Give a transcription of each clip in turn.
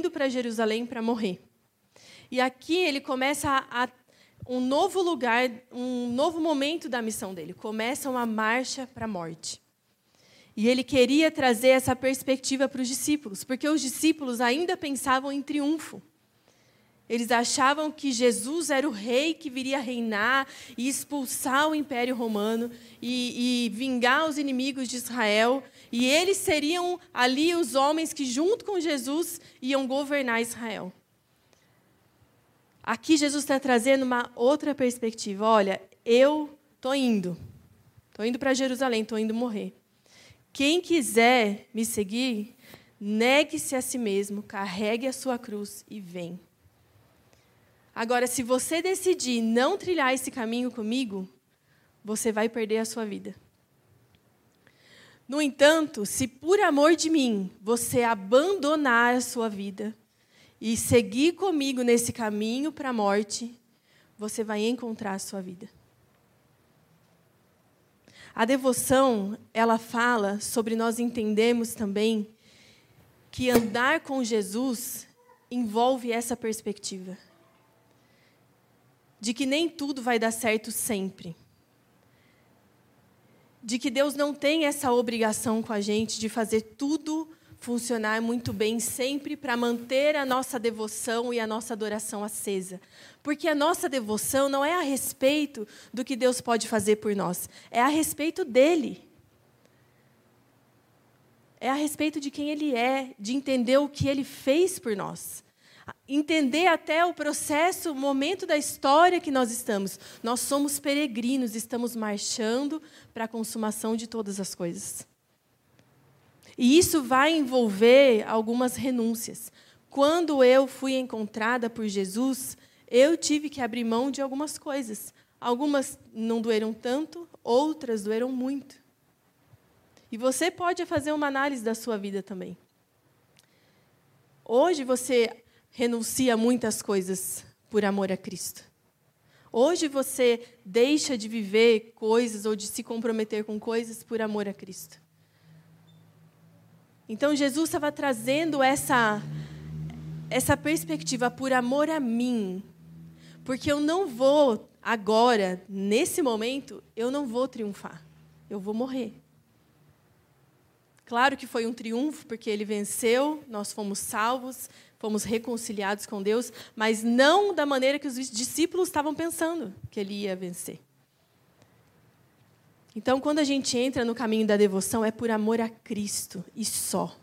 indo para Jerusalém para morrer. E aqui ele começa a, um novo lugar, um novo momento da missão dele. Começa uma marcha para a morte. E ele queria trazer essa perspectiva para os discípulos, porque os discípulos ainda pensavam em triunfo. Eles achavam que Jesus era o rei que viria reinar e expulsar o Império Romano e, e, vingar os inimigos de Israel. E eles seriam ali os homens que, junto com Jesus, iam governar Israel. Aqui Jesus está trazendo uma outra perspectiva. Olha, eu estou indo. Estou indo para Jerusalém, estou indo morrer. Quem quiser me seguir, negue-se a si mesmo, carregue a sua cruz e vem. Agora, se você decidir não trilhar esse caminho comigo, você vai perder a sua vida. No entanto, se por amor de mim você abandonar a sua vida e seguir comigo nesse caminho para a morte, você vai encontrar a sua vida. A devoção, ela fala sobre nós entendemos também que andar com Jesus envolve essa perspectiva de que nem tudo vai dar certo sempre. De que Deus não tem essa obrigação com a gente de fazer tudo funcionar muito bem sempre para manter a nossa devoção e a nossa adoração acesa. Porque a nossa devoção não é a respeito do que Deus pode fazer por nós, é a respeito dele. É a respeito de quem ele é, de entender o que ele fez por nós entender até o processo, o momento da história que nós estamos. Nós somos peregrinos, estamos marchando para a consumação de todas as coisas. E isso vai envolver algumas renúncias. Quando eu fui encontrada por Jesus, eu tive que abrir mão de algumas coisas. Algumas não doeram tanto, outras doeram muito. E você pode fazer uma análise da sua vida também. Hoje você renuncia a muitas coisas por amor a Cristo. Hoje você deixa de viver coisas ou de se comprometer com coisas por amor a Cristo. Então Jesus estava trazendo essa essa perspectiva por amor a mim. Porque eu não vou agora, nesse momento, eu não vou triunfar. Eu vou morrer. Claro que foi um triunfo, porque ele venceu, nós fomos salvos, fomos reconciliados com Deus, mas não da maneira que os discípulos estavam pensando que ele ia vencer. Então, quando a gente entra no caminho da devoção, é por amor a Cristo e só.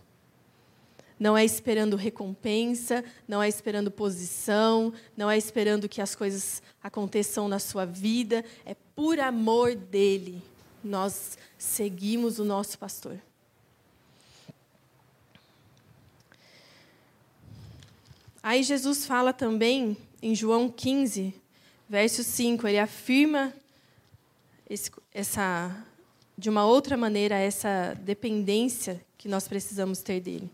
Não é esperando recompensa, não é esperando posição, não é esperando que as coisas aconteçam na sua vida, é por amor dele. Nós seguimos o nosso pastor. Aí Jesus fala também em João 15, verso 5, ele afirma esse, essa, de uma outra maneira essa dependência que nós precisamos ter dele.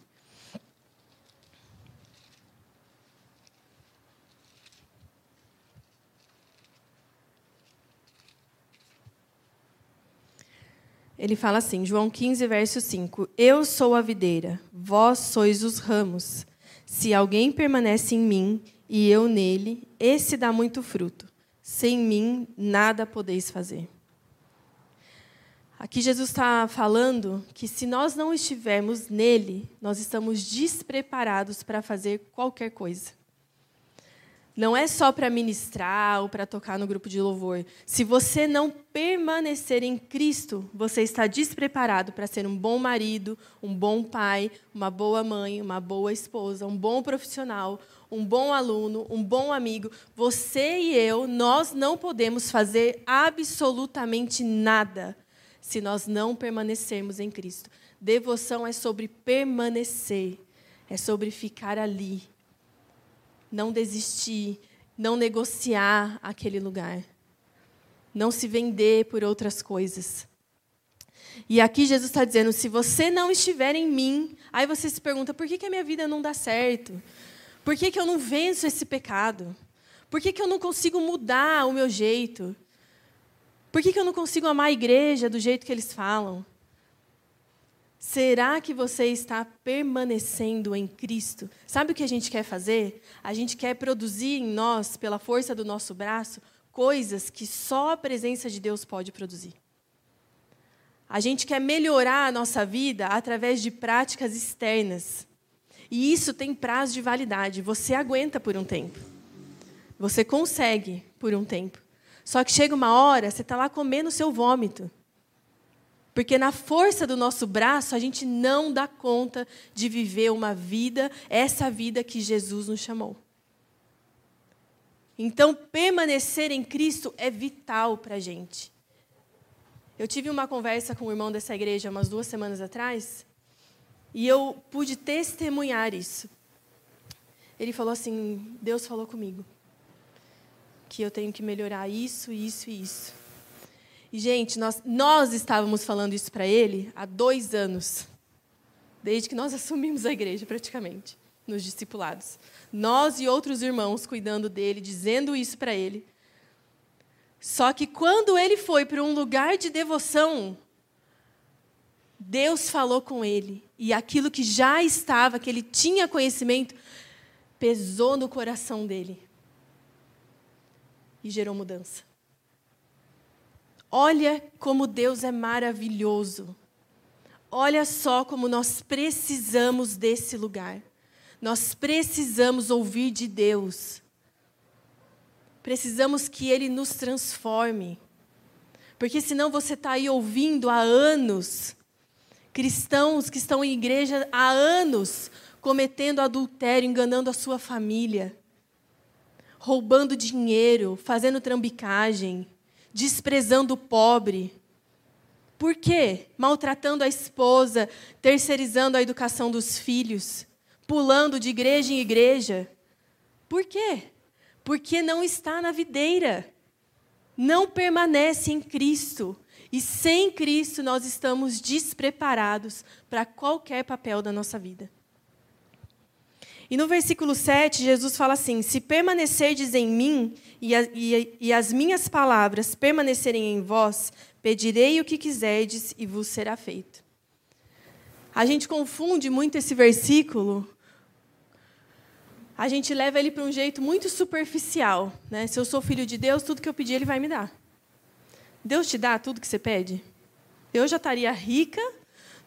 Ele fala assim, João 15, verso 5: Eu sou a videira, vós sois os ramos. Se alguém permanece em mim e eu nele, esse dá muito fruto. Sem mim, nada podeis fazer. Aqui Jesus está falando que se nós não estivermos nele, nós estamos despreparados para fazer qualquer coisa. Não é só para ministrar ou para tocar no grupo de louvor. Se você não permanecer em Cristo, você está despreparado para ser um bom marido, um bom pai, uma boa mãe, uma boa esposa, um bom profissional, um bom aluno, um bom amigo. Você e eu, nós não podemos fazer absolutamente nada se nós não permanecermos em Cristo. Devoção é sobre permanecer, é sobre ficar ali não desistir, não negociar aquele lugar, não se vender por outras coisas. E aqui Jesus está dizendo: se você não estiver em mim, aí você se pergunta: por que, que a minha vida não dá certo? Por que, que eu não venço esse pecado? Por que, que eu não consigo mudar o meu jeito? Por que, que eu não consigo amar a igreja do jeito que eles falam? Será que você está permanecendo em Cristo? Sabe o que a gente quer fazer? A gente quer produzir em nós, pela força do nosso braço, coisas que só a presença de Deus pode produzir. A gente quer melhorar a nossa vida através de práticas externas. E isso tem prazo de validade. Você aguenta por um tempo. Você consegue por um tempo. Só que chega uma hora, você está lá comendo o seu vômito. Porque na força do nosso braço, a gente não dá conta de viver uma vida, essa vida que Jesus nos chamou. Então, permanecer em Cristo é vital para a gente. Eu tive uma conversa com um irmão dessa igreja umas duas semanas atrás, e eu pude testemunhar isso. Ele falou assim: Deus falou comigo que eu tenho que melhorar isso, isso e isso. E, gente, nós, nós estávamos falando isso para ele há dois anos, desde que nós assumimos a igreja, praticamente, nos discipulados. Nós e outros irmãos cuidando dele, dizendo isso para ele. Só que quando ele foi para um lugar de devoção, Deus falou com ele. E aquilo que já estava, que ele tinha conhecimento, pesou no coração dele. E gerou mudança. Olha como Deus é maravilhoso. Olha só como nós precisamos desse lugar. Nós precisamos ouvir de Deus. Precisamos que Ele nos transforme. Porque senão você está aí ouvindo há anos cristãos que estão em igreja há anos cometendo adultério, enganando a sua família, roubando dinheiro, fazendo trambicagem, desprezando o pobre. Por quê? Maltratando a esposa, terceirizando a educação dos filhos, pulando de igreja em igreja. Por quê? Porque não está na videira. Não permanece em Cristo. E sem Cristo nós estamos despreparados para qualquer papel da nossa vida. E no versículo 7, Jesus fala assim: Se permanecerdes em mim e, a, e, e as minhas palavras permanecerem em vós, pedirei o que quiserdes e vos será feito. A gente confunde muito esse versículo, a gente leva ele para um jeito muito superficial. Né? Se eu sou filho de Deus, tudo que eu pedir, Ele vai me dar. Deus te dá tudo que você pede? Eu já estaria rica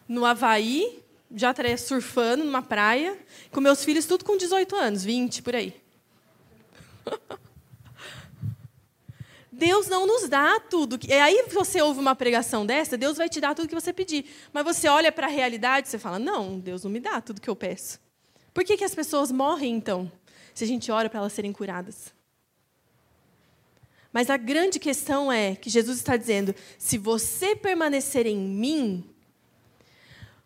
no Havaí, já estaria surfando numa praia, com meus filhos tudo com 18 anos, 20 por aí. Deus não nos dá tudo. E aí você ouve uma pregação dessa, Deus vai te dar tudo que você pedir. Mas você olha para a realidade e você fala: "Não, Deus não me dá tudo que eu peço". Por que, que as pessoas morrem então, se a gente ora para elas serem curadas? Mas a grande questão é que Jesus está dizendo: se você permanecer em mim,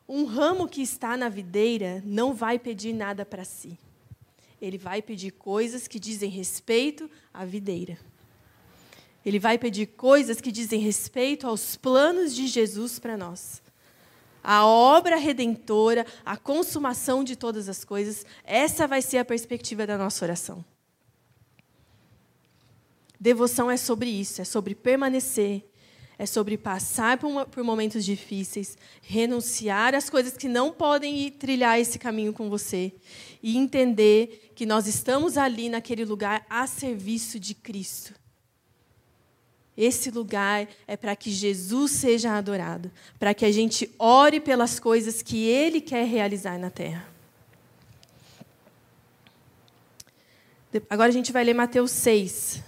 um ramo que está na videira não vai pedir nada para si. Ele vai pedir coisas que dizem respeito à videira. Ele vai pedir coisas que dizem respeito aos planos de Jesus para nós. A obra redentora, a consumação de todas as coisas, essa vai ser a perspectiva da nossa oração. Devoção é sobre isso, é sobre permanecer é sobre passar por, uma, por, momentos difíceis, renunciar às coisas que não podem ir trilhar esse caminho com você e entender que nós estamos ali naquele lugar a serviço de Cristo. Esse lugar é para que Jesus seja adorado, para que a gente ore pelas coisas que Ele quer realizar na terra. Agora a gente vai ler Mateus 6,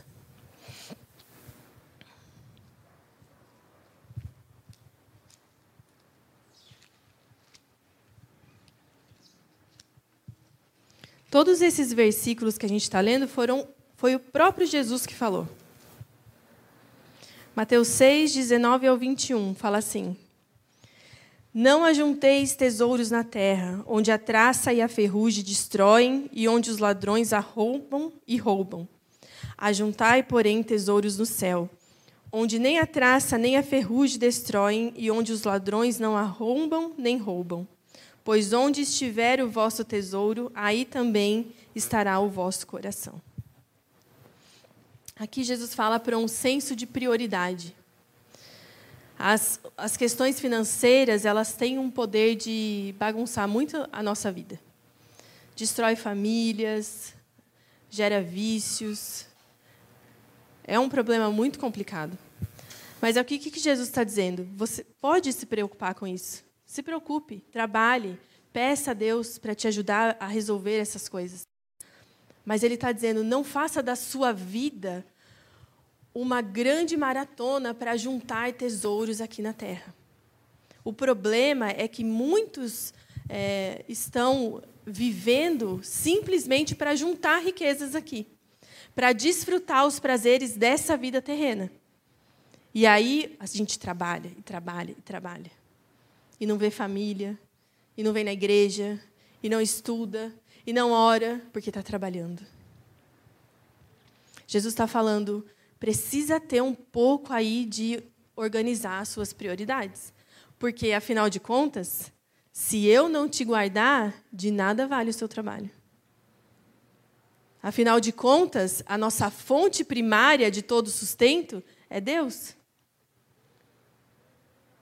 Todos esses versículos que a gente está lendo foram foi o próprio Jesus que falou. Mateus 6, 19 ao 21, fala assim: Não ajunteis tesouros na terra, onde a traça e a ferrugem destroem e onde os ladrões arrombam e roubam. Ajuntai, porém, tesouros no céu, onde nem a traça nem a ferrugem destroem e onde os ladrões não arrombam nem roubam. Pois onde estiver o vosso tesouro, aí também estará o vosso coração. Aqui Jesus fala para um senso de prioridade. As, as questões financeiras, elas têm um poder de bagunçar muito a nossa vida. Destrói famílias, gera vícios. É um problema muito complicado. Mas é o que, que Jesus está dizendo? Você pode se preocupar com isso. Se preocupe, trabalhe, peça a Deus para te ajudar a resolver essas coisas. Mas Ele está dizendo: não faça da sua vida uma grande maratona para juntar tesouros aqui na terra. O problema é que muitos é, estão vivendo simplesmente para juntar riquezas aqui, para desfrutar os prazeres dessa vida terrena. E aí a gente trabalha, e trabalha, e trabalha. E não vê família, e não vem na igreja, e não estuda, e não ora, porque está trabalhando. Jesus está falando, precisa ter um pouco aí de organizar as suas prioridades. Porque, afinal de contas, se eu não te guardar, de nada vale o seu trabalho. Afinal de contas, a nossa fonte primária de todo sustento é Deus.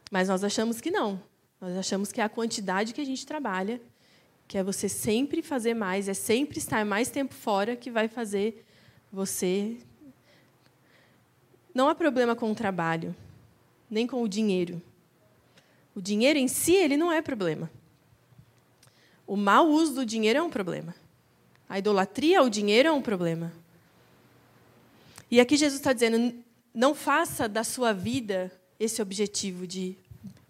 Mas nós achamos que não. Nós achamos que é a quantidade que a gente trabalha, que é você sempre fazer mais, é sempre estar mais tempo fora que vai fazer você. Não há problema com o trabalho, nem com o dinheiro. O dinheiro em si, ele não é problema. O mau uso do dinheiro é um problema. A idolatria ao dinheiro é um problema. E aqui Jesus está dizendo: não faça da sua vida esse objetivo de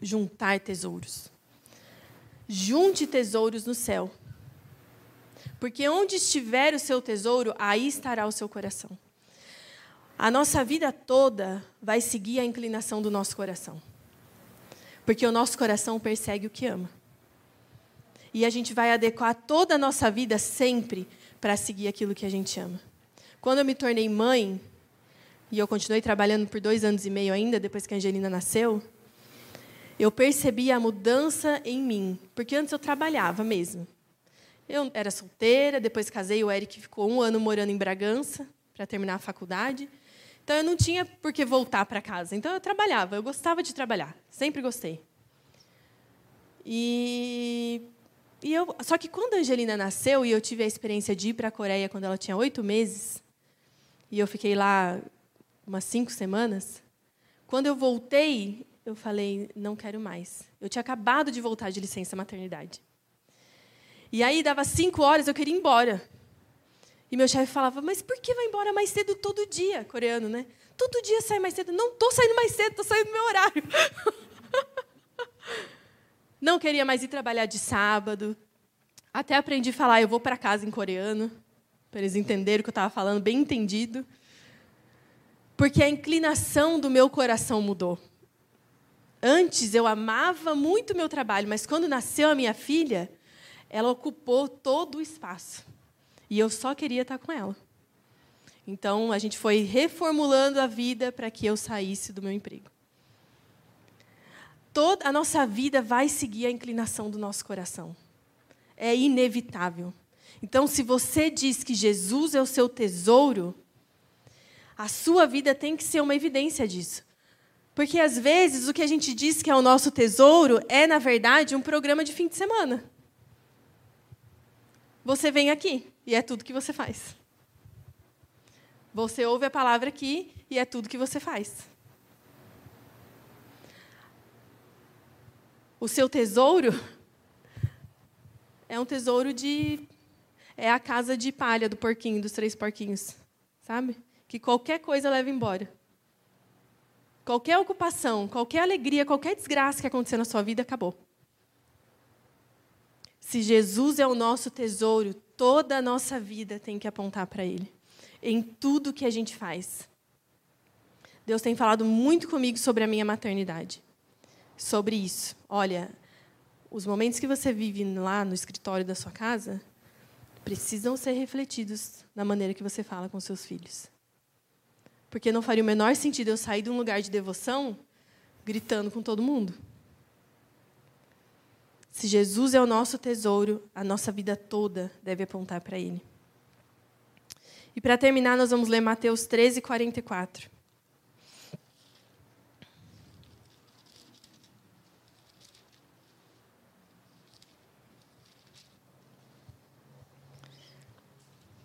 juntar tesouros. Junte tesouros no céu. Porque onde estiver o seu tesouro, aí estará o seu coração. A nossa vida toda vai seguir a inclinação do nosso coração. Porque o nosso coração persegue o que ama. E a gente vai adequar toda a nossa vida sempre para seguir aquilo que a gente ama. Quando eu me tornei mãe, e eu continuei trabalhando por dois anos e meio ainda, depois que a Angelina nasceu, eu percebi a mudança em mim, porque antes eu trabalhava mesmo. Eu era solteira, depois casei, o Eric ficou um ano morando em Bragança para terminar a faculdade. Então eu não tinha por que voltar para casa. Então eu trabalhava, eu gostava de trabalhar, sempre gostei. E, e eu, só que quando a Angelina nasceu e eu tive a experiência de ir para a Coreia quando ela tinha oito meses, e eu fiquei lá umas cinco semanas, quando eu voltei, eu falei, não quero mais. Eu tinha acabado de voltar de licença maternidade. E aí dava cinco horas, eu queria ir embora. E meu chefe falava, mas por que vai embora mais cedo todo dia? Coreano, né? Todo dia sai mais cedo. Não estou saindo mais cedo, estou saindo no meu horário. Não queria mais ir trabalhar de sábado. Até aprendi a falar, eu vou para casa em coreano, para eles entenderem o que eu estava falando, bem entendido. Porque a inclinação do meu coração mudou. Antes eu amava muito meu trabalho, mas quando nasceu a minha filha, ela ocupou todo o espaço. E eu só queria estar com ela. Então a gente foi reformulando a vida para que eu saísse do meu emprego. Toda a nossa vida vai seguir a inclinação do nosso coração. É inevitável. Então, se você diz que Jesus é o seu tesouro, a sua vida tem que ser uma evidência disso. Porque às vezes o que a gente diz que é o nosso tesouro é, na verdade, um programa de fim de semana. Você vem aqui e é tudo que você faz. Você ouve a palavra aqui e é tudo que você faz. O seu tesouro é um tesouro de. É a casa de palha do porquinho, dos três porquinhos. Sabe? Que qualquer coisa leva embora. Qualquer ocupação, qualquer alegria, qualquer desgraça que acontecer na sua vida, acabou. Se Jesus é o nosso tesouro, toda a nossa vida tem que apontar para Ele, em tudo que a gente faz. Deus tem falado muito comigo sobre a minha maternidade, sobre isso. Olha, os momentos que você vive lá no escritório da sua casa precisam ser refletidos na maneira que você fala com seus filhos. Porque não faria o menor sentido eu sair de um lugar de devoção gritando com todo mundo. Se Jesus é o nosso tesouro, a nossa vida toda deve apontar para Ele. E para terminar, nós vamos ler Mateus 13, 44.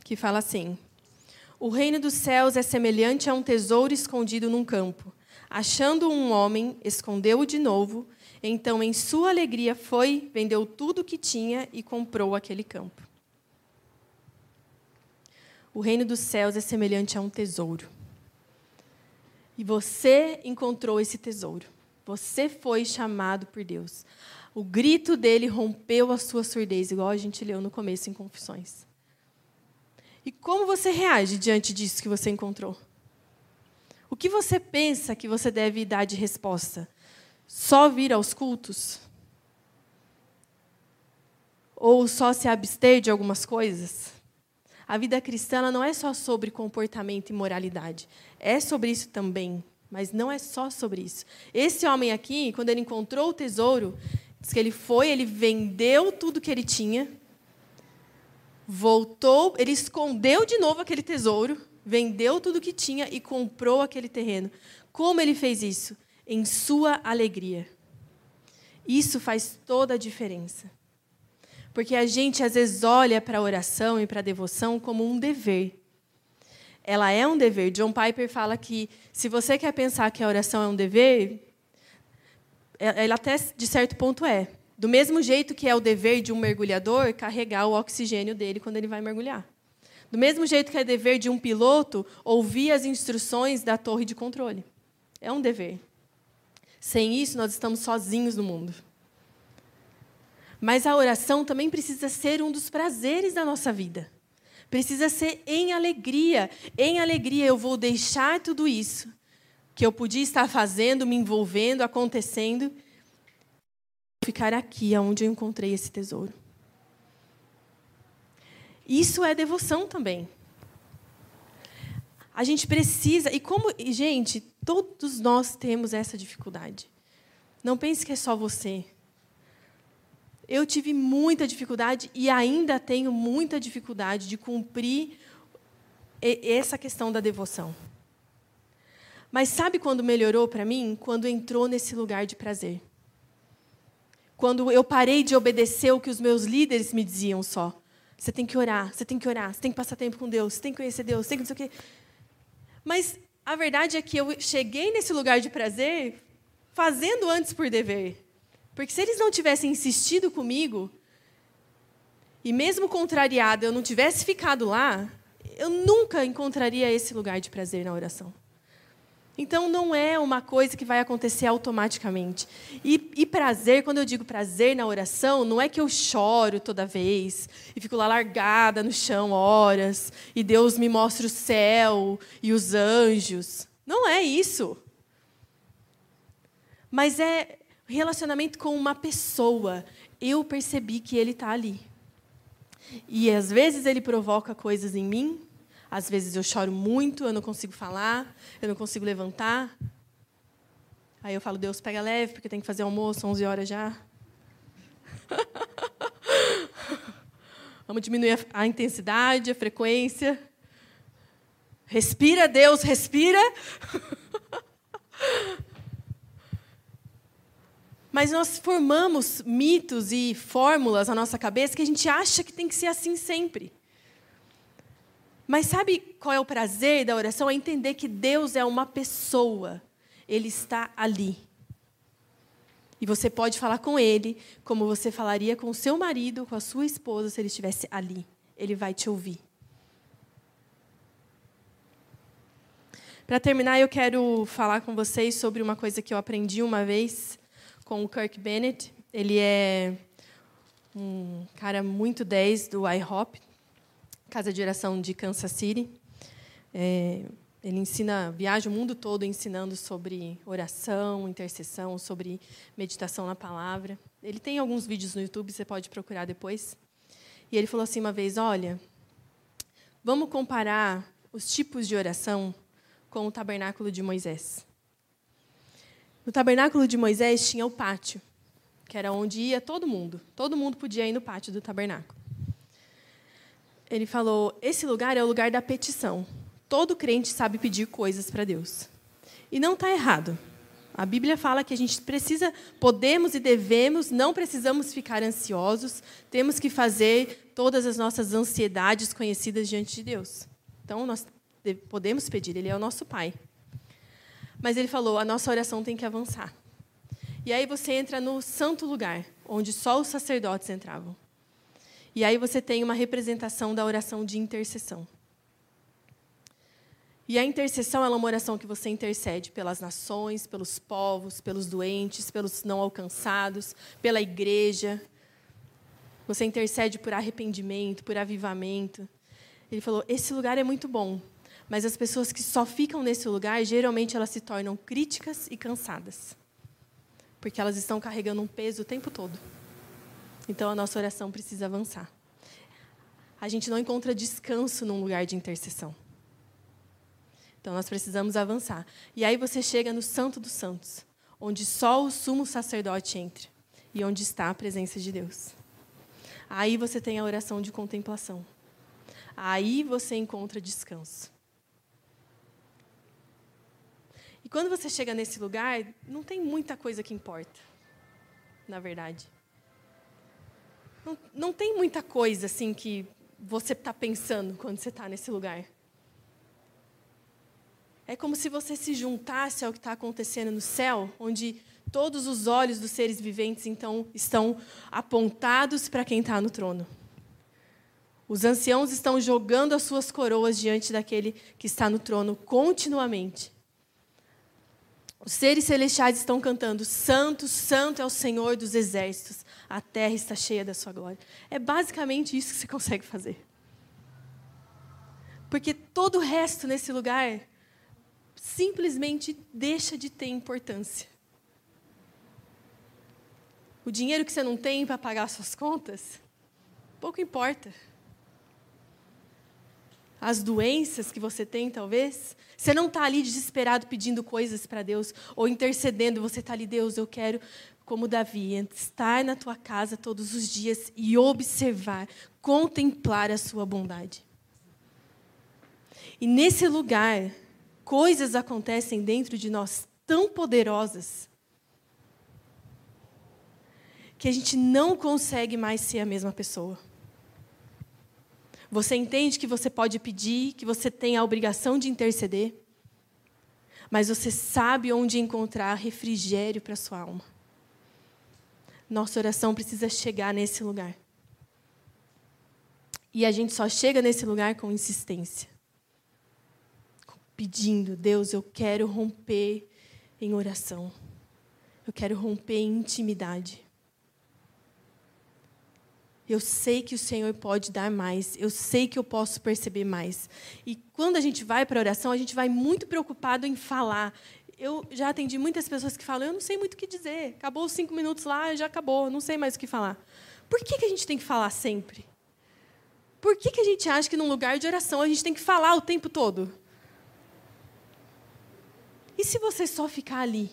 Que fala assim: o reino dos céus é semelhante a um tesouro escondido num campo. Achando um homem, escondeu-o de novo. Então, em sua alegria, foi, vendeu tudo o que tinha e comprou aquele campo. O reino dos céus é semelhante a um tesouro. E você encontrou esse tesouro. Você foi chamado por Deus. O grito dele rompeu a sua surdez, igual a gente leu no começo em Confissões. E como você reage diante disso que você encontrou? O que você pensa que você deve dar de resposta? Só vir aos cultos? Ou só se abster de algumas coisas? A vida cristã não é só sobre comportamento e moralidade. É sobre isso também, mas não é só sobre isso. Esse homem aqui, quando ele encontrou o tesouro, diz que ele foi, ele vendeu tudo que ele tinha, voltou, ele escondeu de novo aquele tesouro, vendeu tudo que tinha e comprou aquele terreno. Como ele fez isso? Em sua alegria. Isso faz toda a diferença. Porque a gente às vezes olha para a oração e para a devoção como um dever. Ela é um dever. John Piper fala que se você quer pensar que a oração é um dever, ela até de certo ponto é. Do mesmo jeito que é o dever de um mergulhador carregar o oxigênio dele quando ele vai mergulhar. Do mesmo jeito que é dever de um piloto ouvir as instruções da torre de controle. É um dever. Sem isso, nós estamos sozinhos no mundo. Mas a oração também precisa ser um dos prazeres da nossa vida. Precisa ser em alegria. Em alegria eu vou deixar tudo isso que eu podia estar fazendo, me envolvendo, acontecendo, ficar aqui, onde eu encontrei esse tesouro. Isso é devoção também. A gente precisa, e como, gente, todos nós temos essa dificuldade. Não pense que é só você. Eu tive muita dificuldade e ainda tenho muita dificuldade de cumprir essa questão da devoção. Mas sabe quando melhorou para mim? Quando entrou nesse lugar de prazer. Quando eu parei de obedecer o que os meus líderes me diziam só. Você tem que orar, você tem que orar, você tem que passar tempo com Deus, você tem que conhecer Deus, você tem que não sei o quê. Mas a verdade é que eu cheguei nesse lugar de prazer fazendo antes por dever. Porque se eles não tivessem insistido comigo, e mesmo contrariada eu não tivesse ficado lá, eu nunca encontraria esse lugar de prazer na oração. Então, não é uma coisa que vai acontecer automaticamente. E, e, prazer, quando eu digo prazer na oração, não é que eu choro toda vez e fico lá largada no chão horas e Deus me mostra o céu e os anjos. Não é isso. Mas é relacionamento com uma pessoa. Eu percebi que Ele está ali. E às vezes Ele provoca coisas em mim às vezes eu choro muito, eu não consigo falar, eu não consigo levantar. Aí eu falo, Deus, pega leve, porque tem que fazer almoço, 11 horas já. Vamos diminuir a, intensidade, a frequência. Respira, Deus, respira. Mas nós formamos mitos e fórmulas na nossa cabeça que a gente acha que tem que ser assim sempre. Mas sabe qual é o prazer da oração? É entender que Deus é uma pessoa. Ele está ali. E você pode falar com ele como você falaria com o seu marido, com a sua esposa, se ele estivesse ali. Ele vai te ouvir. Para terminar, eu quero falar com vocês sobre uma coisa que eu aprendi uma vez com o Kirk Bennett. Ele é um cara muito 10 do IHOP, casa de oração de Kansas City. É, ele ensina, viaja o mundo todo ensinando sobre oração, intercessão, sobre meditação na palavra. Ele tem alguns vídeos no YouTube, você pode procurar depois. E ele falou assim uma vez: Olha, vamos comparar os tipos de oração com o tabernáculo de Moisés. No tabernáculo de Moisés tinha o pátio, que era onde ia todo mundo. Todo mundo podia ir no pátio do tabernáculo ele falou: esse lugar é o lugar da petição. Todo crente sabe pedir coisas para Deus. E não está errado. A Bíblia fala que a gente precisa, podemos e devemos, não precisamos ficar ansiosos, temos que fazer todas as nossas ansiedades conhecidas diante de Deus. Então, nós podemos pedir, Ele é o nosso Pai. Mas Ele falou, a nossa oração tem que avançar. E aí você entra no santo lugar, onde só os sacerdotes entravam. E aí você tem uma representação da oração de intercessão. E a intercessão é uma oração que você intercede pelas nações, pelos povos, pelos doentes, pelos não alcançados, pela igreja. Você intercede por arrependimento, por avivamento. Ele falou: esse lugar é muito bom, mas as pessoas que só ficam nesse lugar, geralmente elas se tornam críticas e cansadas, porque elas estão carregando um peso o tempo todo. Então a nossa oração precisa avançar. A gente não encontra descanso num lugar de intercessão. Então nós precisamos avançar. E aí você chega no Santo dos Santos, onde só o sumo sacerdote entra e onde está a presença de Deus. Aí você tem a oração de contemplação. Aí você encontra descanso. E quando você chega nesse lugar, não tem muita coisa que importa, na verdade. Não, não tem muita coisa assim que você está pensando quando você está nesse lugar. É como se você se juntasse ao que está acontecendo no céu, onde todos os olhos dos seres viventes então estão apontados para quem está no trono. Os anciãos estão jogando as suas coroas diante daquele que está no trono continuamente. Os seres celestiais estão cantando: Santo, Santo é o Senhor dos exércitos, a terra está cheia da sua glória. É basicamente isso que você consegue fazer. Porque todo o resto nesse lugar simplesmente deixa de ter importância. O dinheiro que você não tem para pagar suas contas, pouco importa. As doenças que você tem, talvez, você não está ali desesperado pedindo coisas para Deus ou intercedendo, você está ali, Deus, eu quero, como Davi, estar na tua casa todos os dias e observar, contemplar a sua bondade. E nesse lugar, coisas acontecem dentro de nós tão poderosas que a gente não consegue mais ser a mesma pessoa. Você entende que você pode pedir, que você tem a obrigação de interceder, mas você sabe onde encontrar refrigério para sua alma. Nossa oração precisa chegar nesse lugar. E a gente só chega nesse lugar com insistência pedindo: Deus, eu quero romper em oração. Eu quero romper em intimidade. Eu sei que o Senhor pode dar mais. Eu sei que eu posso perceber mais. E quando a gente vai para a oração, a gente vai muito preocupado em falar. Eu já atendi muitas pessoas que falam: Eu não sei muito o que dizer. Acabou os cinco minutos lá, já acabou. Não sei mais o que falar. Por que, que a gente tem que falar sempre? Por que, que a gente acha que num lugar de oração a gente tem que falar o tempo todo? E se você só ficar ali?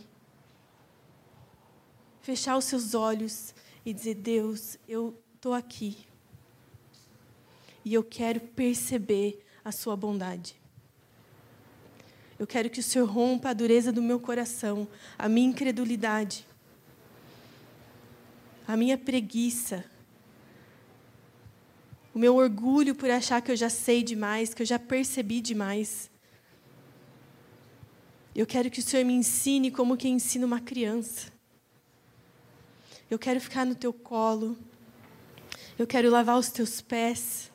Fechar os seus olhos e dizer: Deus, eu estou aqui. E eu quero perceber a Sua bondade. Eu quero que o Senhor rompa a dureza do meu coração, a minha incredulidade, a minha preguiça, o meu orgulho por achar que eu já sei demais, que eu já percebi demais. Eu quero que o Senhor me ensine como quem ensina uma criança. Eu quero ficar no teu colo. Eu quero lavar os teus pés.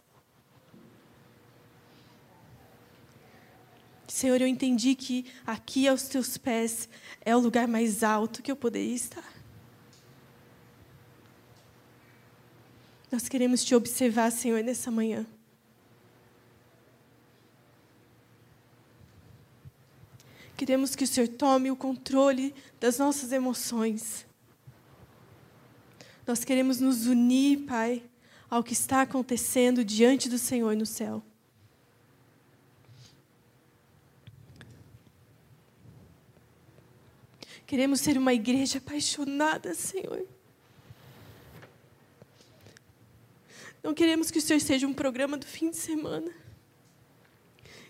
Senhor, eu entendi que aqui aos teus pés é o lugar mais alto que eu poderia estar. Nós queremos te observar, Senhor, nessa manhã. Queremos que o Senhor tome o controle das nossas emoções. Nós queremos nos unir, Pai, ao que está acontecendo diante do Senhor no céu. Queremos ser uma igreja apaixonada, Senhor. Não queremos que o Senhor seja um programa do fim de semana,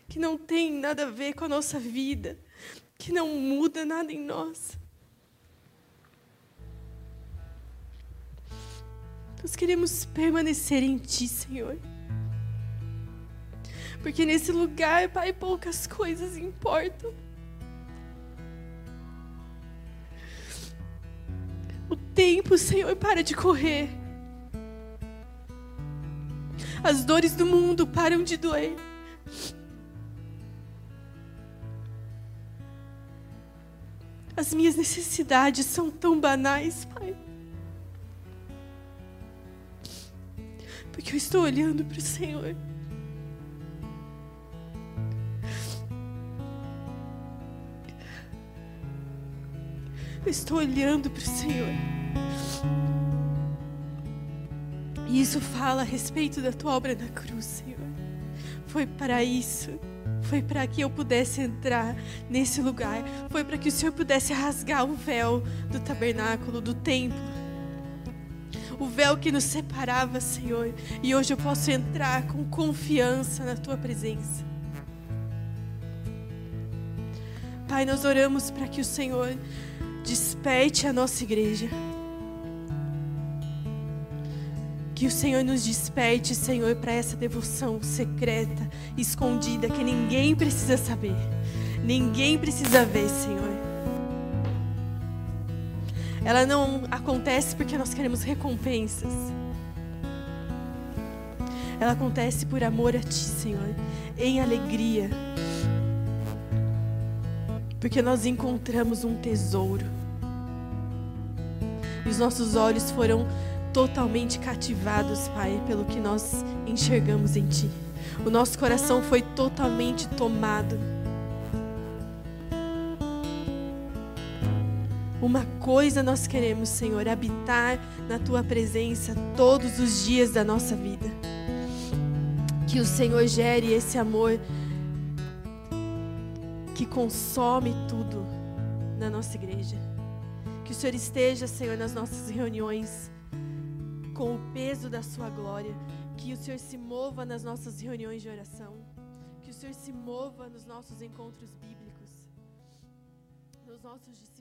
que não tem nada a ver com a nossa vida, que não muda nada em nós. Nós queremos permanecer em Ti, Senhor. Porque nesse lugar, Pai, poucas coisas importam. Tempo, Senhor, para de correr. As dores do mundo param de doer. As minhas necessidades são tão banais, Pai. Porque eu estou olhando para o Senhor. Eu estou olhando para o Senhor. E isso fala a respeito da tua obra na cruz, Senhor. Foi para isso. Foi para que eu pudesse entrar nesse lugar. Foi para que o Senhor pudesse rasgar o véu do tabernáculo, do templo. O véu que nos separava, Senhor. E hoje eu posso entrar com confiança na tua presença. Pai, nós oramos para que o Senhor desperte a nossa igreja. Que o Senhor nos desperte, Senhor, para essa devoção secreta, escondida, que ninguém precisa saber, ninguém precisa ver, Senhor. Ela não acontece porque nós queremos recompensas. Ela acontece por amor a Ti, Senhor, em alegria. Porque nós encontramos um tesouro. E os nossos olhos foram totalmente cativados, Pai, pelo que nós enxergamos em Ti. O nosso coração foi totalmente tomado. Uma coisa nós queremos, Senhor, habitar na Tua presença todos os dias da nossa vida. Que o Senhor gere esse amor que consome tudo na nossa igreja. Que o Senhor esteja, Senhor, nas nossas reuniões com o peso da Sua glória. Que o Senhor se mova nas nossas reuniões de oração. Que o Senhor se mova nos nossos encontros bíblicos, nos nossos discipulados.